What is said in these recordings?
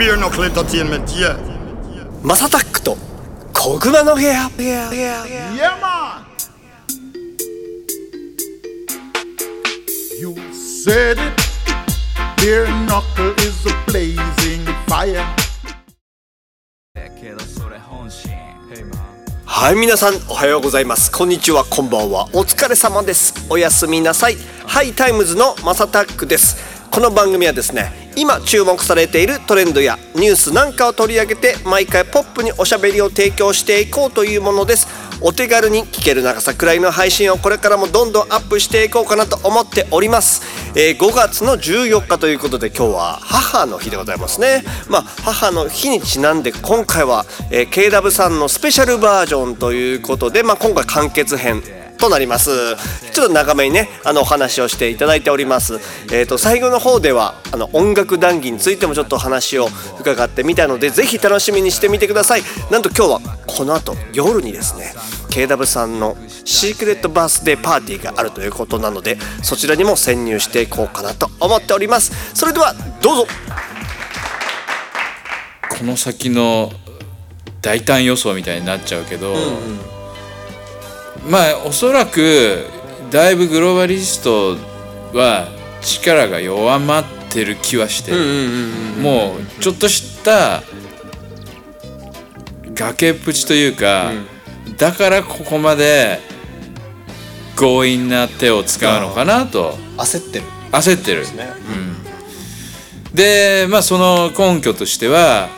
ビールのクとこぐまの部屋はい皆さんおはようございます。こんにちはこんばんは。お疲れ様です。おやすみなさい。ハイタイムズの MASSATTACK です。この番組はですね今注目されているトレンドやニュースなんかを取り上げて毎回ポップにおしゃべりを提供していこうというものです。お手軽に聞ける長さくらいの配信をこれからもどんどんアップしていこうかなと思っております、えー5月の14日ということで今日は母の日でございますね。まあ母の日にちなんで今回は、えー KW さんのスペシャルバージョンということで、まあ、今回完結編となります。ちょっと長めにねあのお話をしていただいております。えっ、と最後の方ではあの音楽談義についてもちょっとお話を伺ってみたのでぜひ楽しみにしてみてください。なんと今日はこの後夜にですね KW さんのシークレットバースデーパーティーがあるということなのでそちらにも潜入していこうかなと思っております。それではどうぞ。この先の大胆予想みたいになっちゃうけど、まあおそらくだいぶグローバリストは力が弱まってる気はしてる。もうちょっとした崖っぷちというか、だからここまで強引な手を使うのかなと。焦ってる。焦ってる。ね。うん、でまあその根拠としては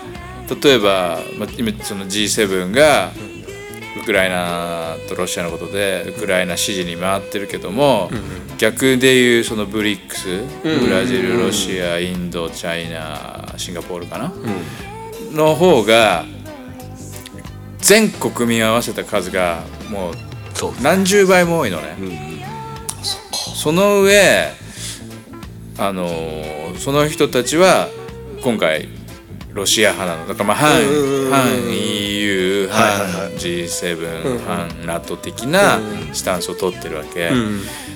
例えば、まあ、今その G7 がウクライナとロシアのことでウクライナ支持に回ってるけども、逆でいうそのブリックスブラジルロシアインドチャイナシンガポールかな、の方が全国民合わせた数がもう何十倍も多いのね。その上あのーその人たちは今回ロシア派なの。だからまあ反反反 G7 反 NATO 的なスタンスを取ってるわけ。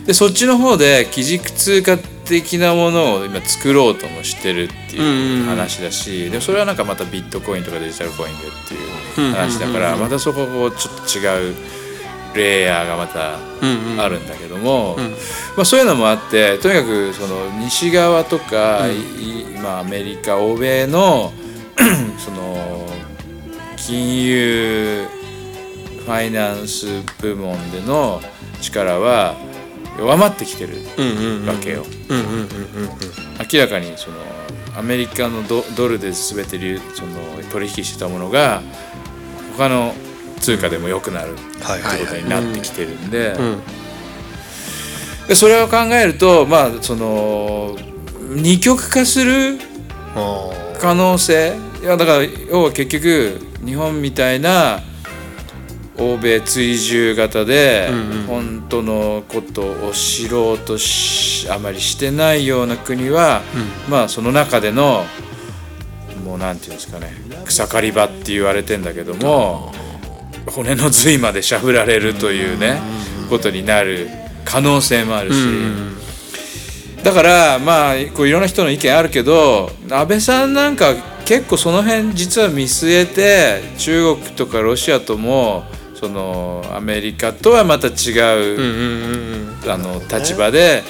でそっちの方で基軸通貨的なものを今作ろうともしてるっていう話だしでもそれはなんかまたビットコインとかデジタルコインでっていう話だからまたそこをちょっと違うレイヤーがまたあるんだけども、まあ、そういうのもあってとにかくその西側とか、いまあ、アメリカ欧米の その金融ファイナンス部門での力は弱まってきてるわけよ。明らかにそのアメリカのドドルで全て流その取引してたものが他の通貨でも良くなるってことになってきてるんででそれを考えるとまあその二極化する可能性いやだから要は結局日本みたいな欧米追従型で本当のことを知ろうとしあまりしてないような国は、まあその中でのもうなんていうんですかね草刈り場って言われてんだけども骨の髄までしゃぶられるというねことになる可能性もあるし。だからまあこういろんな人の意見あるけど安倍さんなんか結構その辺実は見据えて中国とかロシアともそのアメリカとはまた違うあの立場で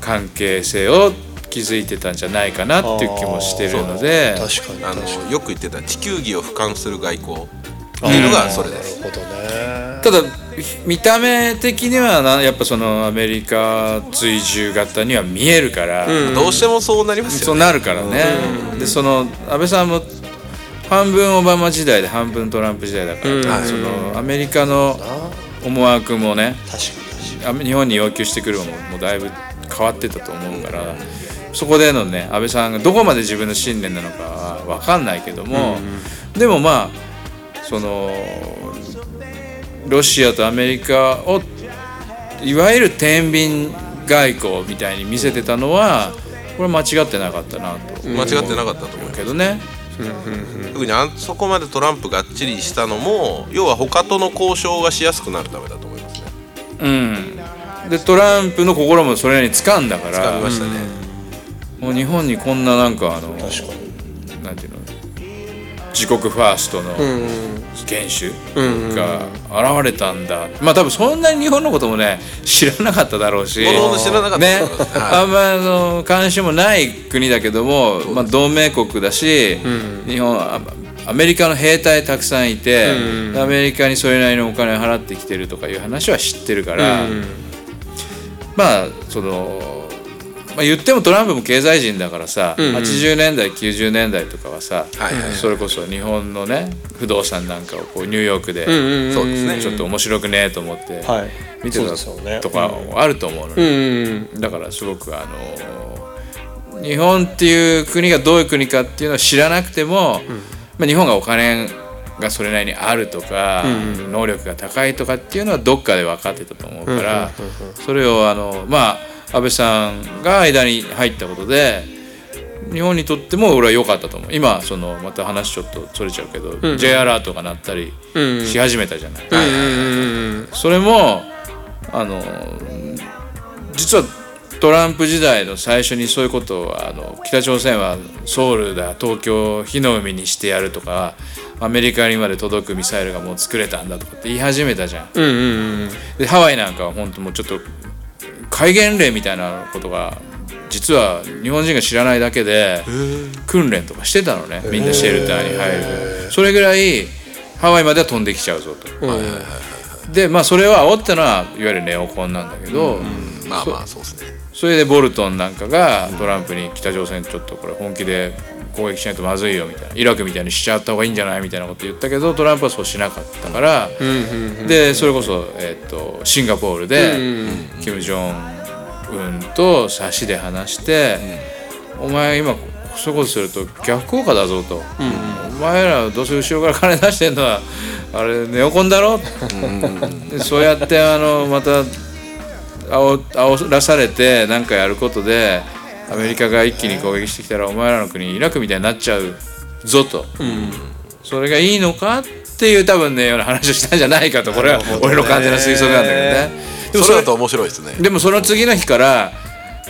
関係性を築いてたんじゃないかなっていう気もしてるので。確かに。あのよく言ってた地球儀を俯瞰する外交っていうのがそれです。なるほどね。ただ見た目的にはなやっぱそのアメリカ追従型には見えるから。どうしてもそうなりますよね。そうなるからね、でその安倍さんも半分オバマ時代で半分トランプ時代だから、そのアメリカの思惑もね確かに確かアメ日本に要求してくるものもだいぶ変わってたと思うから、そこでのね安倍さんがどこまで自分の信念なのかは分かんないけども、でもまあそのロシアとアメリカをいわゆる天秤外交みたいに見せてたのはこれ間違ってなかったなと。間違ってなかったと思うけどね。特にあそこまでトランプがっちりしたのも要は他との交渉がしやすくなるためだと思いますね。うん、でトランプの心もそれに掴んだから掴みましたね、もう日本にこんななんかあのなんていうの？自国ファーストの元首が現れたんだ、まあ多分そんなに日本のこともね知らなかっただろうし。ね。あんまあの関心もない国だけども、まあ、同盟国だし、日本あアメリカの兵隊たくさんいて、アメリカにそれなりのお金を払ってきてるとかいう話は知ってるから、まあその、まあ、言ってもトランプも経済人だからさ、80年代90年代とかはさ、はいはい。はいそれこそ日本のね不動産なんかをこうニューヨークで、そうですね。ちょっと面白くねえと思ってはい。見てたとかあると思うのうね、んだからすごくあの日本っていう国がどういう国かっていうのを知らなくても、まあ、日本がお金がそれなりにあるとか、能力が高いとかっていうのはどっかで分かってたと思うから、それをあのまあ安倍さんが間に入ったことで日本にとっても俺は良かったと思う。今そのまた話ちょっとそれちゃうけど、J アラートが鳴ったりし始めたじゃない。それもあの実はトランプ時代の最初にそういうことをあの北朝鮮はソウルだ東京を火の海にしてやるとかアメリカにまで届くミサイルがもう作れたんだとかって言い始めたじゃん。うんうん。でハワイなんかは本当もうちょっと戒厳令みたいなことが実は日本人が知らないだけで訓練とかしてたのねみんなシェルターに入る。それぐらいハワイまでは飛んできちゃうぞと。でまあそれを煽ったのはいわゆるネオコンなんだけど、まあまあそうですね。それでボルトンなんかがトランプに北朝鮮ちょっとこれ本気で攻撃しないとまずいよみたいなイラクみたいにしちゃった方がいいんじゃないみたいなこと言ったけどトランプはそうしなかったから、でそれこそ、えっとシンガポールで、キム・ジョンウンと差しで話して、お前今そういうことすると逆効果だぞと、お前らどうせ後ろから金出してんのはあれネオコンだろ、でそうやってあのまた煽煽らされて何かやることでアメリカが一気に攻撃してきたらお前らの国イラクみたいになっちゃうぞと、それがいいのかっていう多分ねような話をしたんじゃないかとこれは。俺の完全な推測なんだけどね。でもそれだと面白いですね。でもその次の日から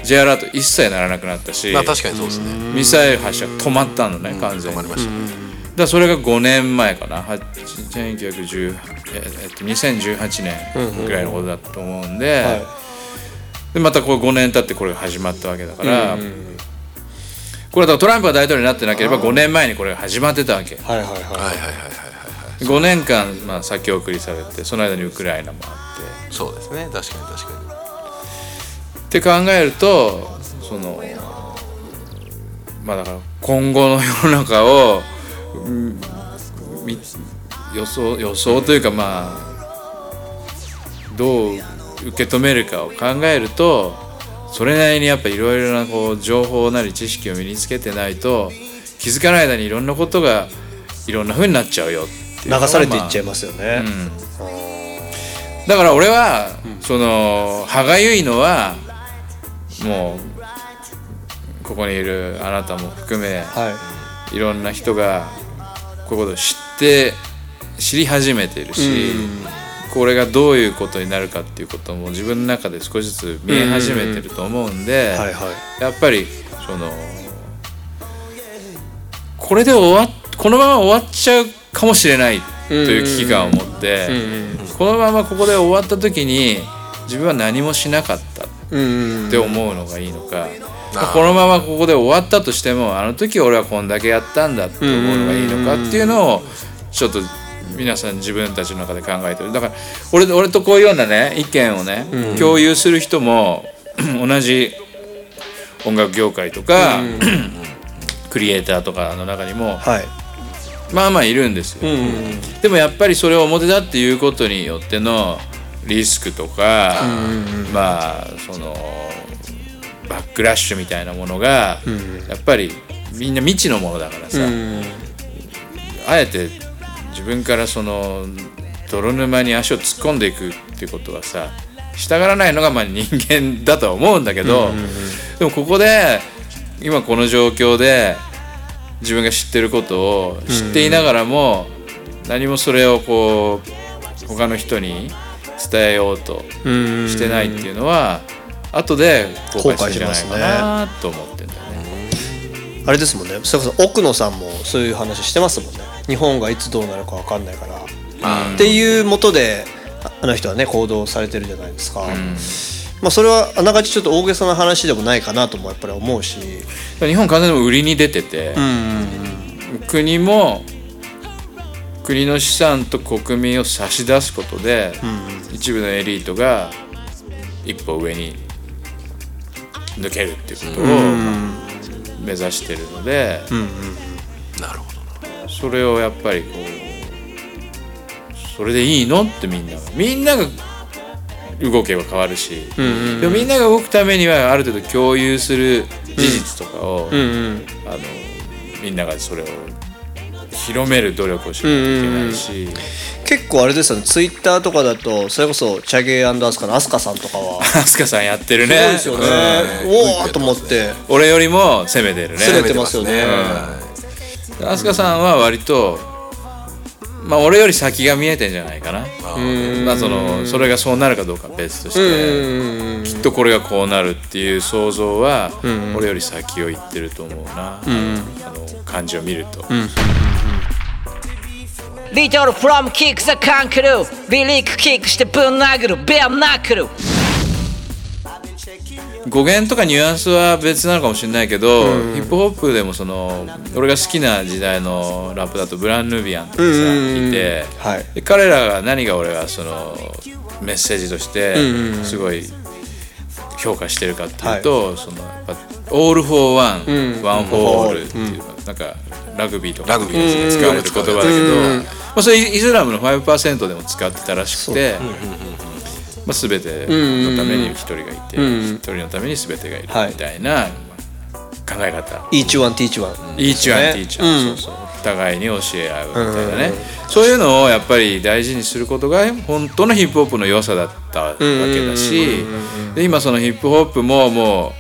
J アラート一切ならなくなったしまあ確かにそうですね。ミサイル発射止まったのね完全に。止まりました。ねだからそれが5年前かな。は1910ええっと2018年ぐらいのことだと思うんで,、でまたこう5年経ってこれが始まったわけだから、これだからトランプが大統領になってなければ5年前にこれが始まってたわけ。はいはいははいはいはいはいはい。5年間、まあ、先送りされてその間にウクライナもあって。そうですね。確かに確かに。って考えるとそのまあだから今後の世の中を、うんみ予想予想というかまあどう受け止めるかを考えるとそれなりにやっぱいろいろなこう情報なり知識を身につけてないと気づかない間にいろんなことがいろんな風になっちゃうよっていう流されていっちゃいまますよね、あうん。だから俺は、その歯がゆいのはもうここにいるあなたも含めはい。ろんな人がこういうことを知って知り始めているし、これがどういうことになるかっていうことも自分の中で少しずつ見え始めてると思うんで、はいはい。やっぱりそのこれで終わっこのまま終わっちゃうかもしれないという危機感を持って、このままここで終わった時に自分は何もしなかったうんって思うのがいいのか、このままここで終わったとしてもあの時俺はこんだけやったんだって思うのがいいのかっていうのをちょっと皆さん自分たちの中で考えてる。だから俺俺とこういうようなね意見をね、共有する人も 同じ音楽業界とか、クリエイターとかの中にもはい。まあまあいるんですよ。うんでもやっぱりそれを表だっていうことによってのリスクとか、まあそのバックラッシュみたいなものが、やっぱりみんな未知のものだからさ、うんあえて自分からその泥沼に足を突っ込んでいくっていうことはさしたがらないのがまあ人間だとは思うんだけど、でもここで今この状況で自分が知ってることを知っていながらも何もそれをこう他の人に伝えようとうんしてないっていうのは後で後悔じゃないかなと思って。あれですもんね。それこそ奥野さんもそういう話してますもんね。日本がいつどうなるか分かんないから、っていうもとでああの人はね行動されてるじゃないですか、まあそれはあながちちょっと大げさな話でもないかなともやっぱり思うし。日本完全に売りに出てて、国も国の資産と国民を差し出すことで、一部のエリートが一歩上に抜けるっていうことを、目指してるので、なるほど。それをやっぱりこうそれでいいのってみんながみんなが動けば変わるし、でもみんなが動くためにはある程度共有する事実とかを、あのみんながそれを広める努力をしないといけないし、結構あれですよね。ツイッターとかだとそれこそチャゲアスカのアスカさんとかは。アスカさんやってるすごいねですよね。うん。おおと思って。俺よりも攻めてるね。攻めてますよね。アスカさんは割とまあ俺より先が見えてんじゃないかな。まあそのそれがそうなるかどうかは別としてきっとこれがこうなるっていう想像は俺より先を言ってると思うな、あの感じを見ると、リトルフロムキックザカンクルリリックキックしてぶん殴るベアナックル語源とかニュアンスは別なのかもしれないけど、ヒップホップでもその俺が好きな時代のラップだとブラン・ヌビアンとかさ、いて、はい。で彼らが何が俺がそのメッセージとしてすごい評価してるかっていうと、そのやっぱ All for one, one for all っていう、なんかラグビーとかラグビー。で使われる言葉だけど、まあ、それイスラムの5%でも使ってたらしくて。まあ、全てのために一人がいて一人のために全てがいるはい。みたいな考え方。Each one teach one each one teach one、そうそう。お互いに教え合うみたいなね、そういうのをやっぱり大事にすることが本当のヒップホップの良さだったわけだしで今そのヒップホップもも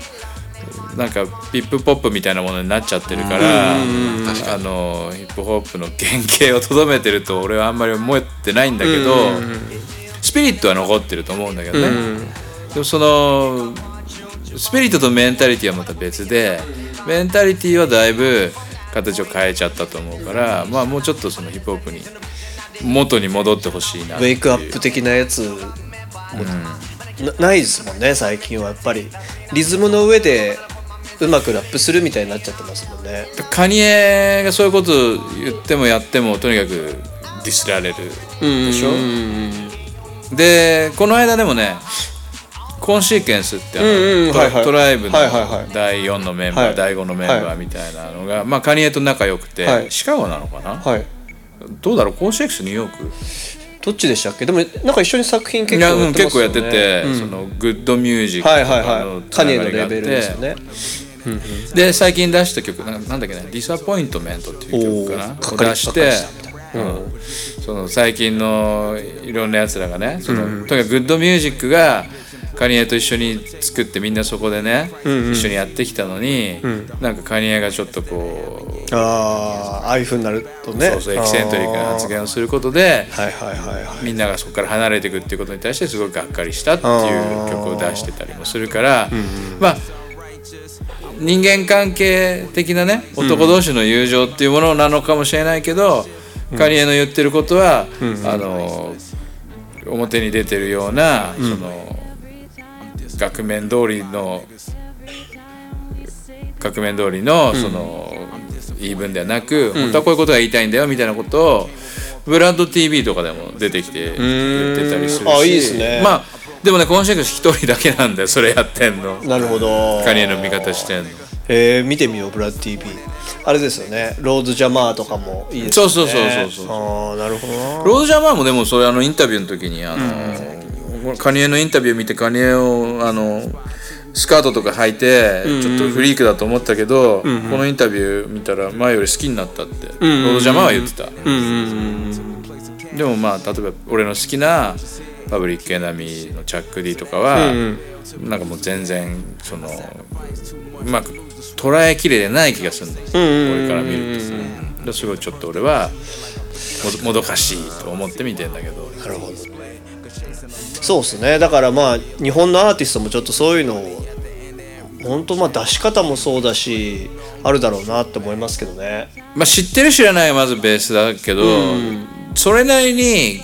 うなんかピップポップみたいなものになっちゃってるから、あのヒップホップの原型をとどめてると俺はあんまり思ってないんだけど、スピリットは残ってると思うんだけどね、でもそのスピリットとメンタリティはまた別でメンタリティはだいぶ形を変えちゃったと思うからまあもうちょっとそのヒップホップに元に戻ってほしいなっウェイクアップ的なやつもなないですもんね最近はやっぱり。リズムの上でうまくラップするみたいになっちゃってますもんね。カニエがそういうこと言ってもやってもとにかくディスられるでしょ？でこの間でもねコンシーケンスってあの、うんうんトラはいはい。トライブの第4のメンバー、はい。第5のメンバはーみたいなのが、まあ、カニエと仲良くて、はい。シカゴなのかな、はい。どうだろう？コンシーケンスニューヨーク？どっちでしたっけ？でもなんか一緒に作品結構いやってね。結構やってて、そのグッドミュージックはいといカニエのレベルですよね。で最近出した曲ななんだっけね「ディサポイントメント」っていう曲かな出してうん。その最近のいろんなやつらがねその、とにかくグッドミュージックがカニエと一緒に作ってみんなそこでね、一緒にやってきたのに、なんかカニエがちょっとこう、ああああいうふうになるとね。そうそうエキセントリックな発言をすることではいはいはいはい。みんながそこから離れていくっていうことに対してすごいがっかりしたっていう曲を出してたりもするから、まあ人間関係的なね男同士の友情っていうものなのかもしれないけど、カニエの言ってることは、あの表に出てるような、その額面通りの額面通りのその言い分ではなく、本当はこういうことが言いたいんだよみたいなことをブラッド TV とかでも出てきて言ってたりするしあいいですね。まあでもね今シーズン一人だけなんだよそれやってんの。なるほど。カニエの味方してんの。えー、見てみようブラッド TV あれですよね。ローズ・ジャマーとかもいいですよね。そうそうそうそうそう。ああなるほどな。ロード・ジャマーもでもそれあのインタビューの時にあの、カニエのインタビュー見てカニエをあのスカートとか履いてちょっとフリークだと思ったけど、このインタビュー見たら前より好きになったって、ロード・ジャマーは言ってた、でもまあ例えば俺の好きなパブリック・エナミーのチャック・ディとかは、なんかもう全然そのうまく捉えきれてない気がするんだよ、俺から見るとすごいちょっと俺はもどもどかしいと思って見てんだけど。なるほどそうですね。だからまあ日本のアーティストもちょっとそういうのを本当まあ出し方もそうだしあるだろうなって思いますけどね。まあ知ってる知らないはまずベースだけど、それなりに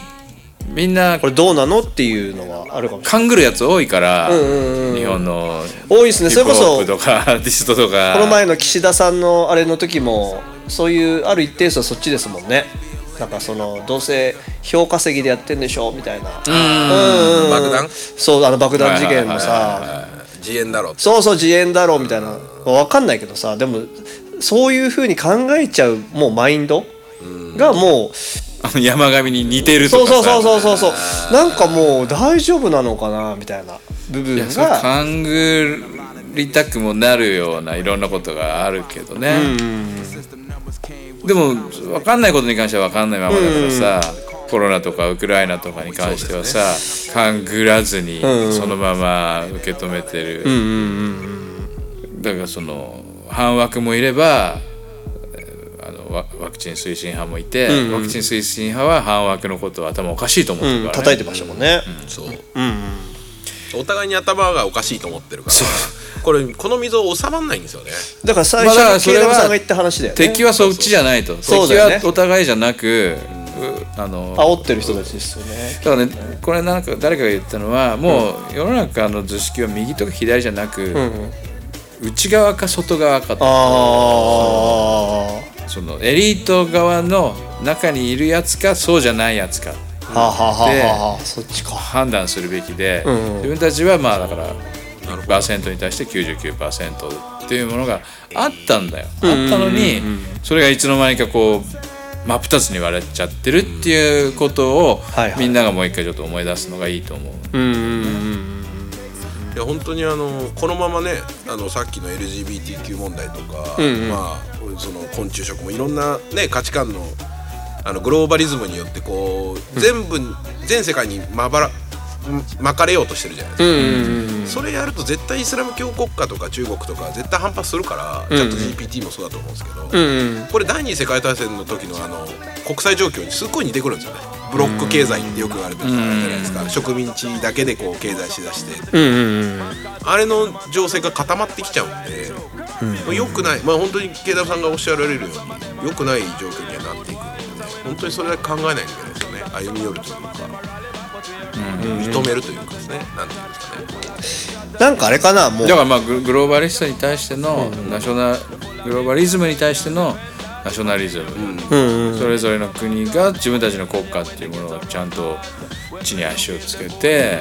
みんなこれどうなのっていうのはあるかもしれない。勘ぐるやつ多いから、日本の多いですね。それこそとかアーティストとか。この前の岸田さんのあれの時もそういうある一定数はそっちですもんねなんかそのどうせ票稼ぎでやってんでしょみたいな。うん。爆弾？そうあの爆弾事件もさ。自演だろそうそう自演だろうみたいな。分かんないけどさでもそういうふうに考えちゃうもうマインド？がもう山上に似てるとそうかさそうそうそうそう。そうなんかもう大丈夫なのかなみたいな部分が。勘ぐりたくもなるようないろんなことがあるけどね、でも分かんないことに関しては分かんないままだからさ、コロナとかウクライナとかに関してはさ、勘ぐらずにそのまま受け止めてる、だからその反枠もいればえーあのワワクチン推進派もいて、ワクチン推進派は反枠のことは頭おかしいと思ってるから、ね。叩いてましたもんね。そう、お互いに頭がおかしいと思ってるからこれこの溝収まんないんですよね。だから最まあだから初に慶それは太さんが言った話だよね。敵はそっちじゃないと。敵そうだよね。はお互いじゃなく、うあの煽ってる人たちですよね。だからねこれなんか誰かが言ったのはもう世の中の図式は右とか左じゃなく、内側か外側かと。あそのエリート側の中にいるやつかそうじゃないやつか。あはあはあはあはあ。そっちか。判断するべきで、ん。自分たちはまあだからパーセントに対して99%っていうものがあったんだよ、あったのに、それがいつの間にかこう真っ二つに割れちゃってるっていうことを、はいはい。みんながもう一回ちょっと思い出すのがいいと思う。いや本当にあのこのままねあのさっきの LGBTQ 問題とか、まあその昆虫食もいろんなね価値観のあのグローバリズムによってこう、全部全世界にまばら巻かれようとしてるじゃないですか、それやると絶対イスラム教国家とか中国とか絶対反発するから、ちゃんと GPT もそうだと思うんですけど、これ第二次世界大戦の時のあの国際状況にすっごい似てくるんですよね。ブロック経済ってよく言われてるじゃないですか、植民地だけでこう経済しだして、あれの情勢が固まってきちゃうんで、まあ良くない。まあ本当に慶太さんがおっしゃられるように良くない状況にはなっていくので、ね、本当にそれだけ考えないといけないですよね。歩み寄るというか、認めるというかですね。なんていうんですかね。なんかあれかなもう。だからまあググローバリストに対してのナショナグローバリズムに対してのナショナリズム、それぞれの国が自分たちの国家っていうものをちゃんと地に足をつけて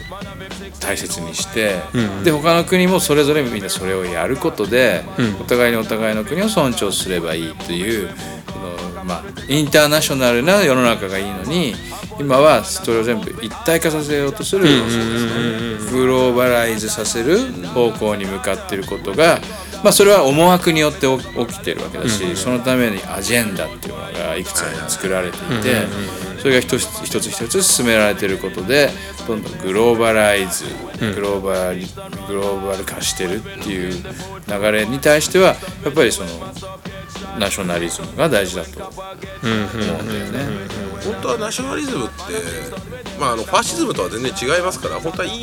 大切にして、で他の国もそれぞれみんなそれをやることで、お互いにお互いの国を尊重すればいいというまあ、インターナショナルな世の中がいいのに今はそれを全部一体化させようとする、グローバライズさせる方向に向かっていることが、まあ、それは思惑によって起起きてるわけだし、そのためにアジェンダっていうものがいくつも作られていて、それが一つ一つ一つ進められていることでどんどんグローバライズ、グローバルグローバル化してるっていう流れに対してはやっぱりそのナショナリズムが大事だと思うんだよね。本当はナショナリズムって、まあ、あのファシズムとは全然違いますから本当はいい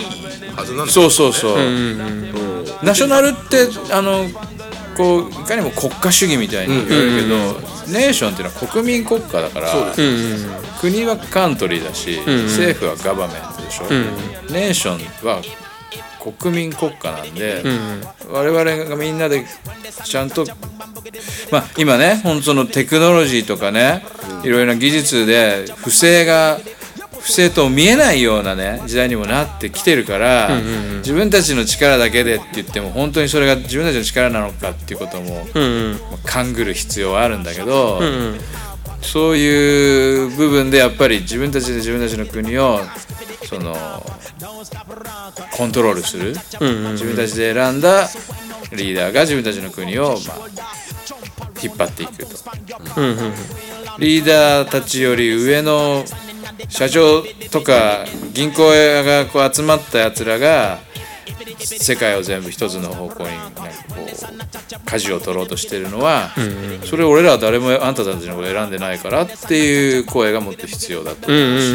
はずなんですそうよそうそう、ナショナルってあのこういかにも国家主義みたいに言われるけど、ネーションっていうのは国民国家だから国はカントリーだし、政府はガバメントでしょ、ネーションは国民国家なんで、我々がみんなでちゃんとまあ今ね本当のテクノロジーとかねいろいろな技術で不正が不正と見えないようなね時代にもなってきてるから、自分たちの力だけでって言っても本当にそれが自分たちの力なのかっていうことも、まあ勘ぐる必要はあるんだけど、そういう部分でやっぱり自分たちで自分たちの国をそのコントロールする、自分たちで選んだリーダーが自分たちの国を、まあ、引っ張っていくと、リーダーたちより上の社長とか銀行屋がこう集まったやつらが世界を全部一つの方向になんかこう舵を取ろうとしてるのは、それ俺らは誰もあんたたちのこと選んでないからっていう声がもっと必要だと思うし、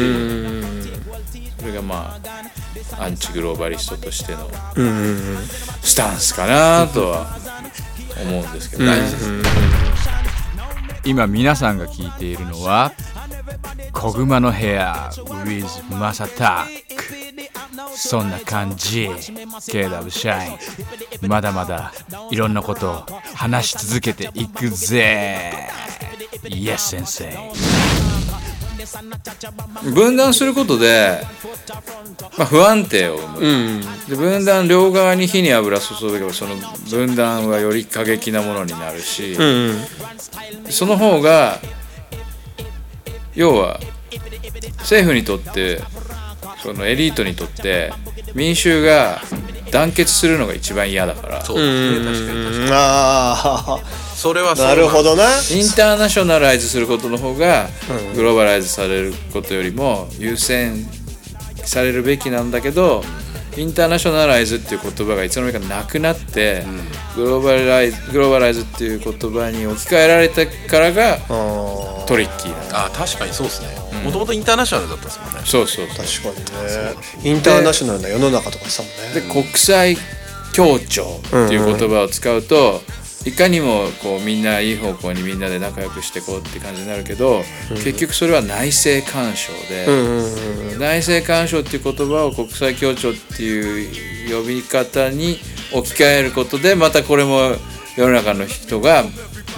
それがまあアンチグローバリストとしてのスタンスかなとは思うんですけどね。今皆さんが聞いているのは「小熊の部屋 with マサタック」そんな感じ。KW シャインまだまだいろんなことを話し続けていくぜ。Yes 先生分断することで、まあ、不安定を生む、で分断両側に火に油注げばその分断はより過激なものになるし、その方が要は政府にとってそのエリートにとって民衆が団結するのが一番嫌だから。そう。ですね確かに確かに。あそれはそうあなるほどな。インターナショナライズすることの方がグローバライズされることよりも優先されるべきなんだけどインターナショナライズっていう言葉がいつの間にかなくなって、グローバライズグローバライズっていう言葉に置き換えられてからがトリッキーなあ確かにそうですね。もともとインターナショナルだったんですもんね。そうそうそう。確かにね。インターナショナルな世の中とかしたもんね。で国際協調っていう言葉を使うと、いかにもこうみんないい方向にみんなで仲良くしていこうって感じになるけど、結局それは内政干渉で、内政干渉っていう言葉を国際協調っていう呼び方に置き換えることでまたこれも世の中の人が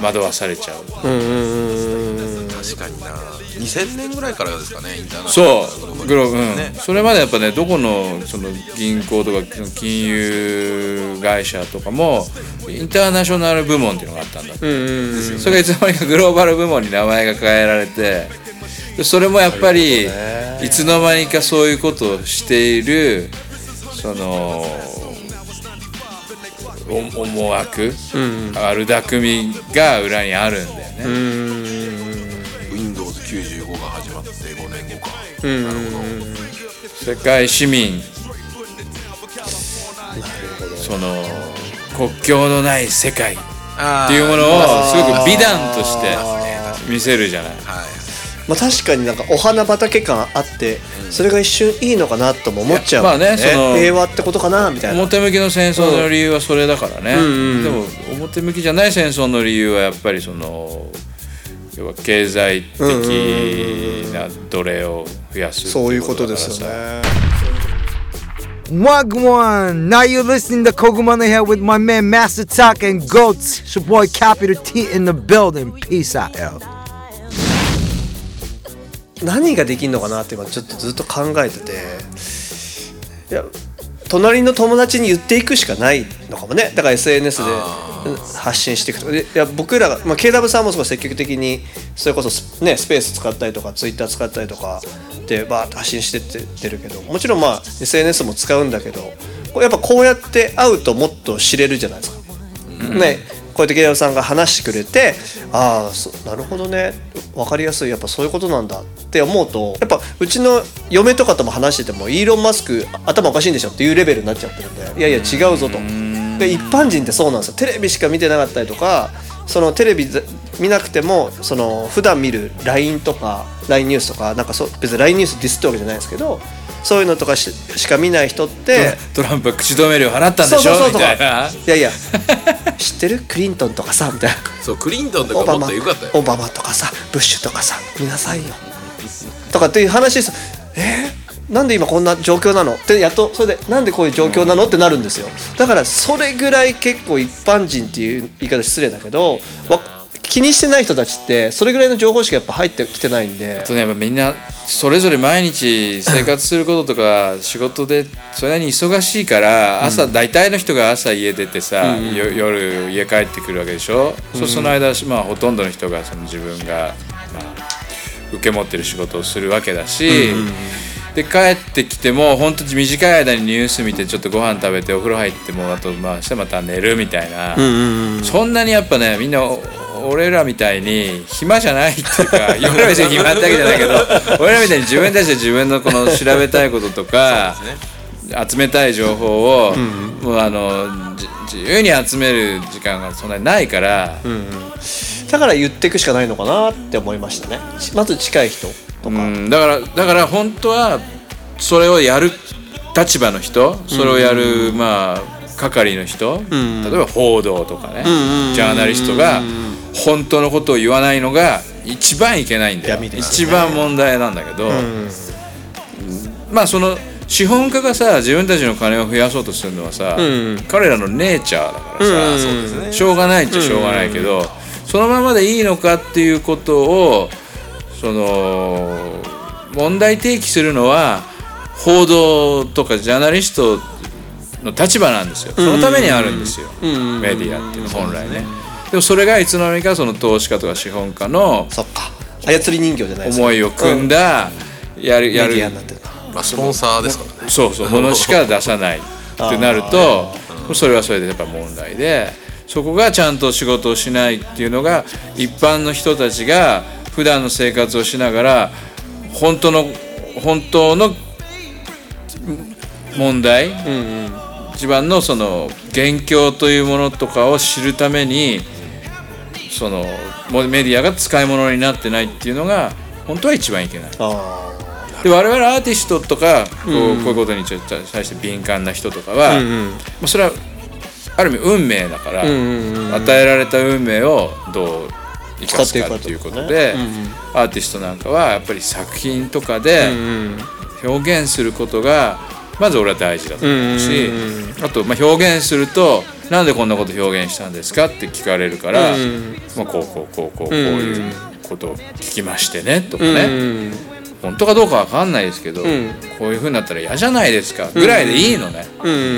惑わされちゃう。確かにな2000年ぐらいからですかねインターナショナルそうグローブ、うん。ね。それまでやっぱねどこのその銀行とか金融会社とかもインターナショナル部門っていうのがあったんだって、それがいつの間にかグローバル部門に名前が変えられてでそれもやっぱりいつの間にかそういうことをしているそのお思惑、悪巧みが裏にあるんだよね。年後か世界市民。その国境のない世界。っていうものをすごく美談として見せるじゃない。まあ確かになんかお花畑感あってそれが一瞬いいのかなとも思っちゃう。まあねその平和ってことかなみたいな。表向きの戦争の理由はそれだからね、でも表向きじゃない戦争の理由はやっぱりその要は経済的な奴隷を増やすそういうことですよね Wagwan! Now you're listening to Koguma the Head with my man Master Talk and Goats. It's your boy Capital T in the building. Peace out, yo. 何ができんのかなって今ちょっとずっと考えてていや隣の友達に言っていくしかないのかもね。だから SNS でうん発信していくといや僕らが、まあ、KW さんもすごい積極的にそれこそス,、ね、スペース使ったりとか Twitter 使ったりとかでバーッと発信してってるけどもちろんまあ SNS も使うんだけどやっぱこうやって会うともっと知れるじゃないですか。ね、こうやってさんが話してくれてああそなるほどね。分かりやすい。やっぱそういうことなんだ。って思うとやっぱうちの嫁とかとも話しててもイーロン・マスク頭おかしいんでしょっていうレベルになっちゃってるんでいやいや違うぞと。で一般人ってそうなんですよ。テレビしか見てなかったりとかそのテレビぜ見なくてもその普段見る LINE とか LINE ニュースとかなんかそう別に LINE ニュースディスってわけじゃないですけどそういうのとかししか見ない人ってトランプは口止め料払ったんでしょ？みたいな。いやいや。知ってるクリントンとかさみたいな。そうクリントンとかもっとよかったよ。オバマとかさブッシュとかさ見なさいよ。とかっていう話です。えー、なんで今こんな状況なの？ってやっとそれでなんでこういう状況なの？ってなるんですよ。だからそれぐらい結構一般人っていう言い方失礼だけどわ気にしてない人たちってそれぐらいの情報しかやっぱ入ってきてないんで。あとねやっぱみんなそれぞれ毎日生活することとか仕事でそれなりに忙しいから朝、大体の人が朝家出てさ、よ夜家帰ってくるわけでしょ、そうその間、まあ、ほとんどの人がその自分が、まあ、受け持ってる仕事をするわけだし、で帰ってきても本当に短い間にニュース見てちょっとご飯食べてお風呂入ってもうあとまあしてまた寝るみたいな、そんなにやっぱねみんなお俺らみたいに暇じゃないっていうか俺ら別に暇ってわけじゃないけど 俺らみたいに自分たちで自分のこの調べたいこととか、集めたい情報を、もうあのじ自由に集める時間がそんなにないから、だから言っていくしかないのかなって思いましたね。まず近い人とか、うん。だからだから本当はそれをやる立場の人それをやる、まあ係の人、例えば報道とかね、ジャーナリストが本当のことを言わないのが一番いけないんだよ、ね。一番問題なんだけど、まあその資本家がさ自分たちの金を増やそうとするのはさ、彼らのネイチャーだからさ、しょうがないっちゃしょうがないけど、そのままでいいのかっていうことをその問題提起するのは報道とかジャーナリストの立場なんですよ。そのためにあるんですよ、メディアっていうのは本来ねでもそれがいつの間にかその投資家とか資本家のそっか。操り人形じゃないですか。思いを組んだやるやる。メディアになってる。まあスポンサーですからね。そうそう。ものしか出さない。ってなるとそれはそれでやっぱ問題でそこがちゃんと仕事をしないっていうのが一般の人たちが普段の生活をしながら本当の本当の問題、一番のその元凶というものとかを知るためにそのもメディアが使い物になってないっていうのが本当は一番いけない。あで我々アーティストとかこう,、こういうことにちょっと対して敏感な人とかは、まあそれはある意味運命だから、与えられた運命をどう生かすかっていうことで、アーティストなんかはやっぱり作品とかで表現することがまず俺は大事だと思うし、あとまあ表現するとなんでこんなこと表現したんですかって聞かれるから、まあ、こうこうこうこうこういうことを聞きましてねとかね、本当かどうかわかんないですけど、こういうふうになったら嫌じゃないですかぐらいでいいのね、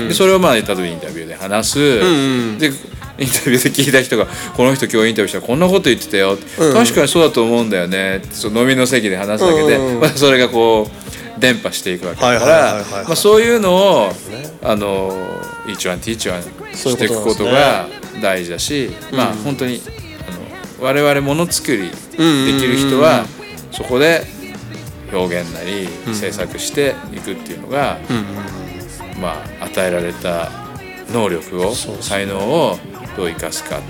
でそれをまあ例えばインタビューで話す、でインタビューで聞いた人が「この人今日インタビューしたらこんなこと言ってたよ」確かにそうだと思うんだよね」その飲みの席で話すだけで、まあ、それがこう伝播していくわけだからまあそういうのをあの「each one teach one」そういうしていくことが大事だし、まあ本当にあの我々ものづくりできる人はそこで表現なり制作していくっていうのが、まあ与えられた能力を才能をどう生かすか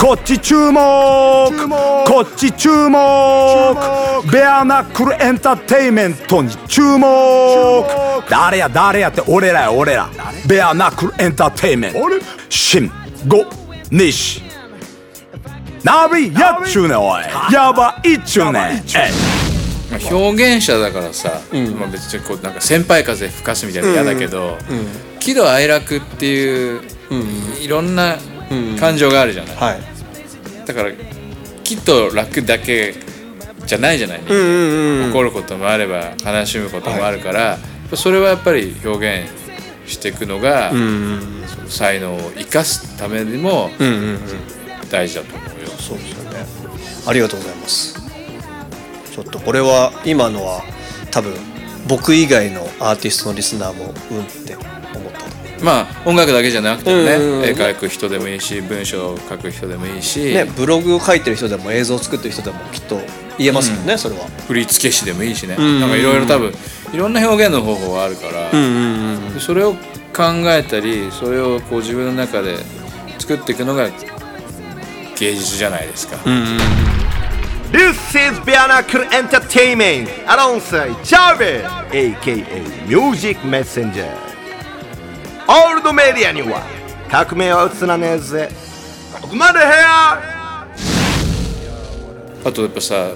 こっち注目。こっち注目。ベアナックルエンターテイメントに注目。誰や誰やって俺らや俺ら。ベアナックルエンターテイメント。新五西ナビやっちゅうねおい。やばいっちゅうねえまあ表現者だからさ、まあ、別にこうなんか先輩風吹かすみたいなの嫌だけど、喜怒哀楽っていう、いろんな感情があるじゃない、はい。だから喜と楽だけじゃないじゃない、怒ることもあれば悲しむこともあるから、それはやっぱり表現していくのが、その才能を生かすためにも大事だと思うよ。そうですよね。ありがとうございます。ちょっとこれは今のは多分僕以外のアーティストのリスナーもうんってまあ音楽だけじゃなくてもね、うんうんうん。絵描く人でもいいし文章を書く人でもいいし、うねブログを書いてる人でも映像を作ってる人でもきっと言えますよね、それは。振付師でもいいしね、なんかいろいろ多分いろんな表現の方法があるから、でそれを考えたりそれをこう自分の中で作っていくのが芸術じゃないですか、This is Bianacle Entertainment alongside Chave aka Music Messenger オールドメディアには革命は映らねえぜここまで部屋あとやっぱさ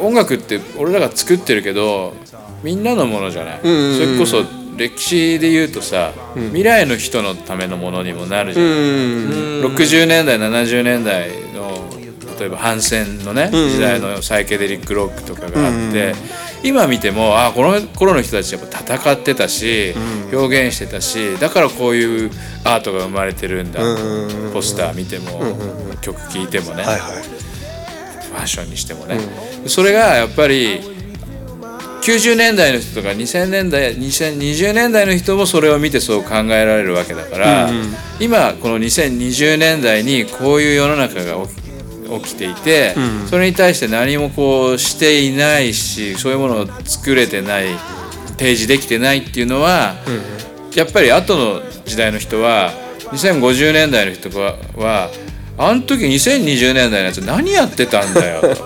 音楽って俺らが作ってるけどみんなのものじゃない、それこそ歴史で言うとさ、未来の人のためのものにもなるじゃん、60年代70年代の例えば反戦のね、時代のサイケデリックロックとかがあって、今見てもあこの頃の人たちやっぱ戦ってたし、表現してたしだからこういうアートが生まれてるんだ、ポスター見ても、曲聴いてもね、はいはい。ファッションにしてもね、それがやっぱり90年代の人とか2000年代2020年代の人もそれを見てそう考えられるわけだから、今この2020年代にこういう世の中が起き起きていて、それに対して何もこうしていないしそういうものを作れてない提示できてないっていうのは、やっぱり後の時代の人は2050年代の人ははあの時2020年代のやつ何やってたんだよと、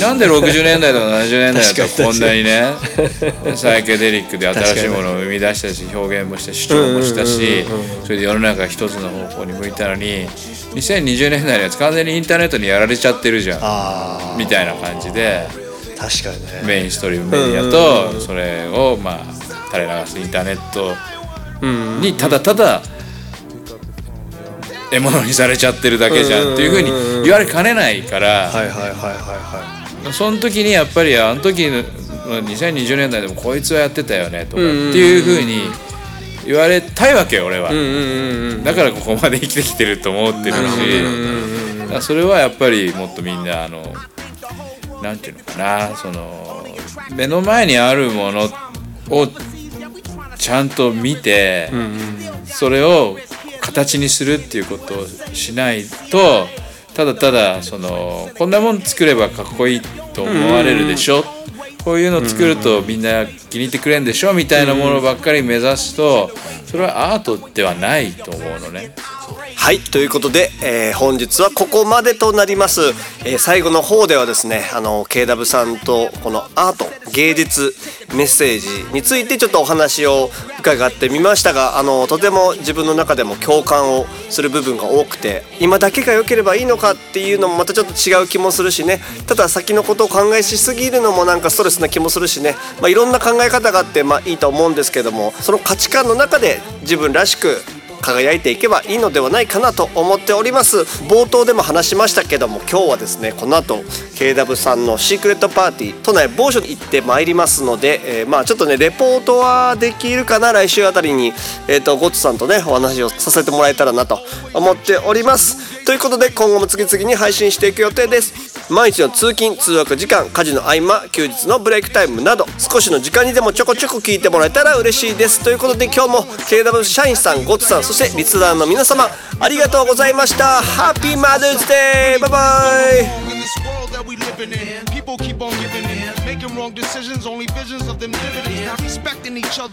なんで60年代とか70年代だとこんなにね。サイケデリックで新しいものを生み出したし表現もしたし主張もしたしそれで世の中が一つの方向に向いたのに2020年代のやつ完全にインターネットにやられちゃってるじゃあんみたいな感じで確かにね。メインストリームメディアとそれをまあ垂れ流すインターネットにただただ獲物にされちゃってるだけじゃんっていうふうに言われかねないから。はいはいはいはいはその時にやっぱりあの時の2020年代でもこいつはやってたよねとかっていうふうに言われたいわけよ俺は。だからここまで生きてきてると思ってるし。それはやっぱりもっとみんなあのなんていうのかなその目の前にあるものをちゃんと見てそれを形にするっていうことをしないとただただそのこんなもん作ればかっこいいと思われるでしょ？こういうの作るとみんな気に入ってくれるんでしょ？みたいなものばっかり目指すとそれはアートではないと思うのね。はいということで、えー本日はここまでとなります、えー最後の方ではですねあの KW さんとこのアート芸術メッセージについてちょっとお話を伺ってみましたがあのとても自分の中でも共感をする部分が多くて今だけが良ければいいのかっていうのもまたちょっと違う気もするしね。ただ先のことを考えしすぎるのもなんかストレスな気もするしね、まあ、いろんな考え方があってまあいいと思うんですけどもその価値観の中で自分らしく輝いていけばいいのではないかなと思っております。冒頭でも話しましたけども今日はですねこの後 KW さんのシークレットパーティー都内某所に行ってまいりますので、えーまあちょっとねレポートはできるかな来週あたりに、えー、とゴッツさんとねお話をさせてもらえたらなと思っております。ということで今後も次々に配信していく予定です。毎日の通勤通学時間家事の合間休日のブレイクタイムなど少しの時間にでもちょこちょこ聞いてもらえたら嬉しいです。ということで今日も KW 社員さんゴッツさんそしてリスナーの皆様ありがとうございましたハッピーマザーズデーバイバイ we living in. People keep on giving in, making wrong decisions, only visions of them dividends, not respecting each other.